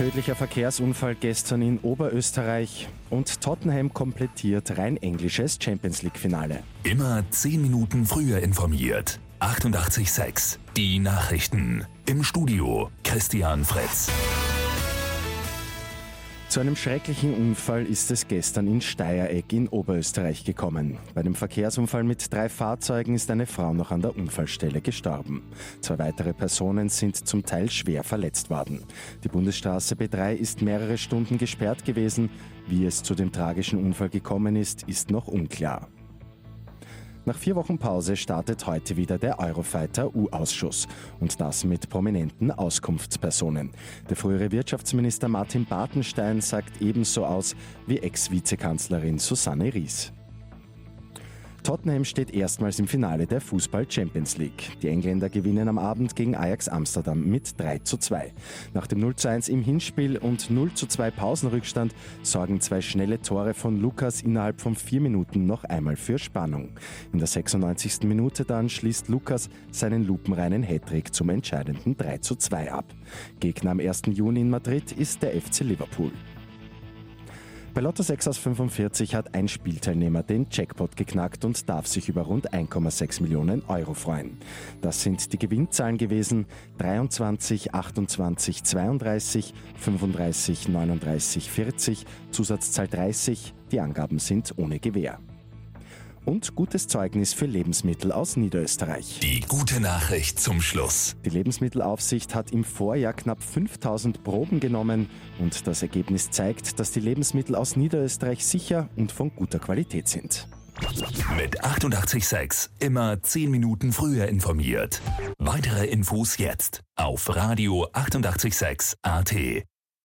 Tödlicher Verkehrsunfall gestern in Oberösterreich und Tottenham komplettiert rein englisches Champions League-Finale. Immer 10 Minuten früher informiert. 88.6 Die Nachrichten. Im Studio Christian Fritz. Zu einem schrecklichen Unfall ist es gestern in Steiereck in Oberösterreich gekommen. Bei dem Verkehrsunfall mit drei Fahrzeugen ist eine Frau noch an der Unfallstelle gestorben. Zwei weitere Personen sind zum Teil schwer verletzt worden. Die Bundesstraße B3 ist mehrere Stunden gesperrt gewesen. Wie es zu dem tragischen Unfall gekommen ist, ist noch unklar. Nach vier Wochen Pause startet heute wieder der Eurofighter U-Ausschuss und das mit prominenten Auskunftspersonen. Der frühere Wirtschaftsminister Martin Bartenstein sagt ebenso aus wie Ex-Vizekanzlerin Susanne Ries. Tottenham steht erstmals im Finale der Fußball Champions League. Die Engländer gewinnen am Abend gegen Ajax Amsterdam mit 3 zu 2. Nach dem 0 zu 1 im Hinspiel und 0 zu 2 Pausenrückstand sorgen zwei schnelle Tore von Lukas innerhalb von vier Minuten noch einmal für Spannung. In der 96. Minute dann schließt Lukas seinen lupenreinen Hattrick zum entscheidenden 3 zu 2 ab. Gegner am 1. Juni in Madrid ist der FC Liverpool. Bei Lotto 6 aus 45 hat ein Spielteilnehmer den Jackpot geknackt und darf sich über rund 1,6 Millionen Euro freuen. Das sind die Gewinnzahlen gewesen 23, 28, 32, 35, 39, 40, Zusatzzahl 30. Die Angaben sind ohne Gewähr und gutes Zeugnis für Lebensmittel aus Niederösterreich. Die gute Nachricht zum Schluss. Die Lebensmittelaufsicht hat im Vorjahr knapp 5000 Proben genommen und das Ergebnis zeigt, dass die Lebensmittel aus Niederösterreich sicher und von guter Qualität sind. Mit 886 immer 10 Minuten früher informiert. Weitere Infos jetzt auf Radio 886 AT.